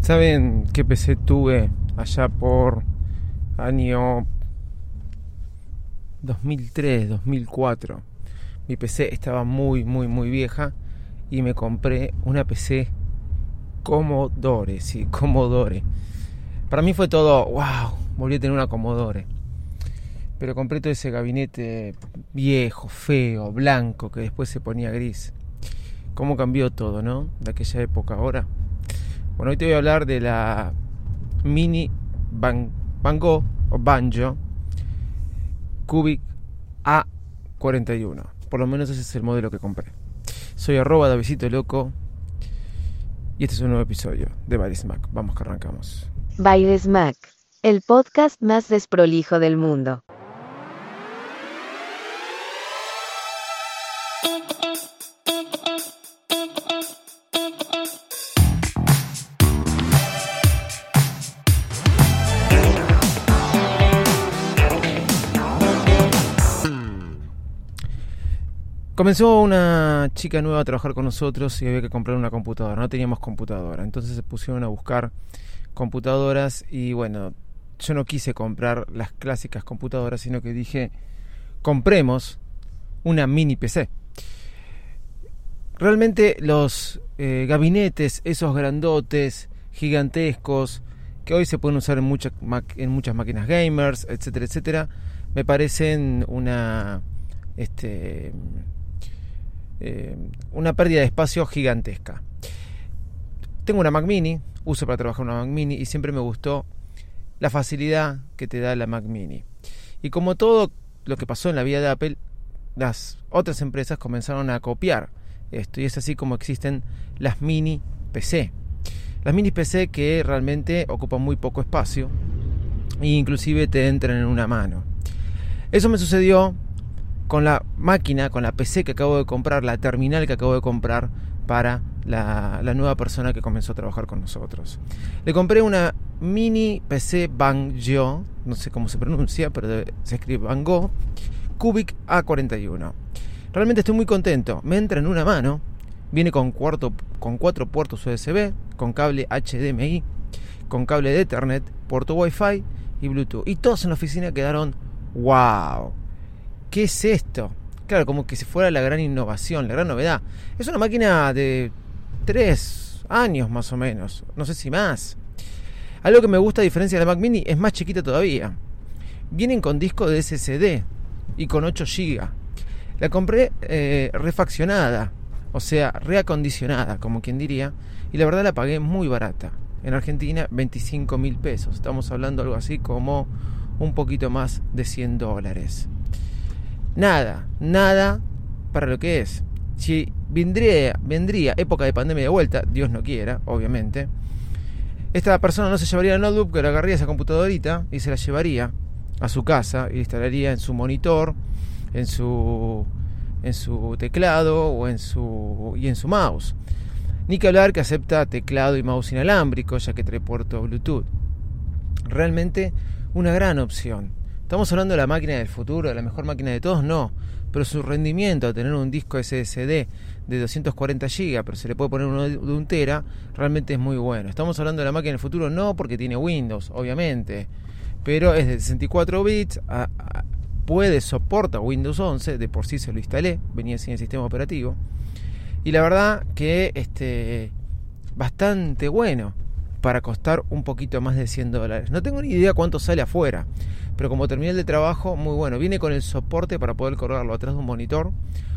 ¿Saben qué PC tuve allá por año 2003, 2004? Mi PC estaba muy, muy, muy vieja y me compré una PC Commodore, sí, Commodore. Para mí fue todo, wow, volví a tener una Commodore. Pero compré todo ese gabinete viejo, feo, blanco, que después se ponía gris. ¿Cómo cambió todo, no? De aquella época ahora. Bueno, hoy te voy a hablar de la Mini Ban Bango o Banjo Cubic A41. Por lo menos ese es el modelo que compré. Soy arroba Davidito Loco y este es un nuevo episodio de Bailes Mac. Vamos que arrancamos. Bailes Mac, el podcast más desprolijo del mundo. Comenzó una chica nueva a trabajar con nosotros y había que comprar una computadora. No teníamos computadora. Entonces se pusieron a buscar computadoras y bueno, yo no quise comprar las clásicas computadoras, sino que dije, compremos una mini PC. Realmente los eh, gabinetes, esos grandotes, gigantescos, que hoy se pueden usar en, muchas en muchas máquinas gamers, etcétera, etcétera, me parecen una... Este, eh, una pérdida de espacio gigantesca. Tengo una Mac Mini, uso para trabajar una Mac Mini y siempre me gustó la facilidad que te da la Mac Mini. Y como todo lo que pasó en la vida de Apple, las otras empresas comenzaron a copiar esto y es así como existen las mini PC. Las mini PC que realmente ocupan muy poco espacio e inclusive te entran en una mano. Eso me sucedió con la máquina, con la PC que acabo de comprar, la terminal que acabo de comprar para la, nueva persona que comenzó a trabajar con nosotros. Le compré una mini PC Bangjo, no sé cómo se pronuncia, pero se escribe Bango, Cubic A41. Realmente estoy muy contento. Me entra en una mano, viene con, cuarto, con cuatro puertos USB, con cable HDMI, con cable de Ethernet, puerto Wi-Fi y Bluetooth. Y todos en la oficina quedaron, wow ¿qué es esto? Claro, como que si fuera la gran innovación, la gran novedad. Es una máquina de tres años más o menos, no sé si más. Algo que me gusta a diferencia de la Mac Mini es más chiquita todavía. Vienen con disco de SSD y con 8 GB. La compré eh, refaccionada, o sea, reacondicionada, como quien diría, y la verdad la pagué muy barata. En Argentina, 25 mil pesos. Estamos hablando algo así como un poquito más de 100 dólares. Nada, nada para lo que es. Si vendría, vendría época de pandemia de vuelta, Dios no quiera, obviamente, esta persona no se llevaría el notebook, pero agarraría esa computadorita y se la llevaría a su casa y instalaría en su monitor, en su en su teclado o en su, y en su mouse. Ni que hablar que acepta teclado y mouse inalámbrico, ya que trae puerto Bluetooth. Realmente una gran opción. ¿Estamos hablando de la máquina del futuro, de la mejor máquina de todos? No. Pero su rendimiento a tener un disco SSD de 240 GB, pero se le puede poner uno de un tera, realmente es muy bueno. ¿Estamos hablando de la máquina del futuro? No, porque tiene Windows, obviamente. Pero es de 64 bits, puede soportar Windows 11, de por sí se lo instalé, venía sin el sistema operativo. Y la verdad que este bastante bueno para costar un poquito más de 100 dólares. No tengo ni idea cuánto sale afuera, pero como terminal de trabajo, muy bueno. Viene con el soporte para poder colgarlo atrás de un monitor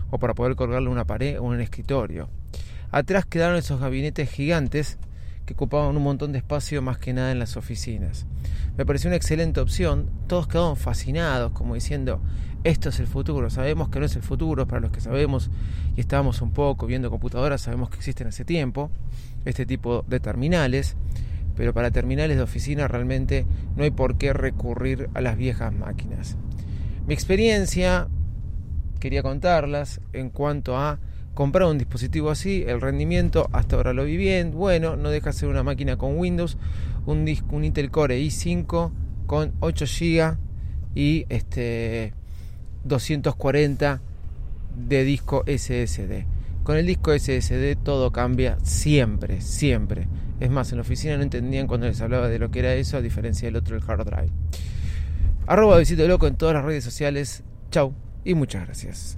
o para poder colgarlo en una pared o en un escritorio. Atrás quedaron esos gabinetes gigantes que ocupaban un montón de espacio más que nada en las oficinas. Me pareció una excelente opción, todos quedaron fascinados como diciendo, esto es el futuro, sabemos que no es el futuro, para los que sabemos y estábamos un poco viendo computadoras, sabemos que existen hace tiempo este tipo de terminales, pero para terminales de oficina realmente no hay por qué recurrir a las viejas máquinas. Mi experiencia, quería contarlas en cuanto a comprar un dispositivo así, el rendimiento hasta ahora lo vi bien, bueno, no deja de ser una máquina con Windows, un, un Intel Core i5 con 8 GB y este 240 de disco SSD. Con el disco SSD todo cambia siempre, siempre. Es más, en la oficina no entendían cuando les hablaba de lo que era eso, a diferencia del otro, el hard drive. Arroba Visito Loco en todas las redes sociales. Chau y muchas gracias.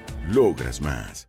logras más.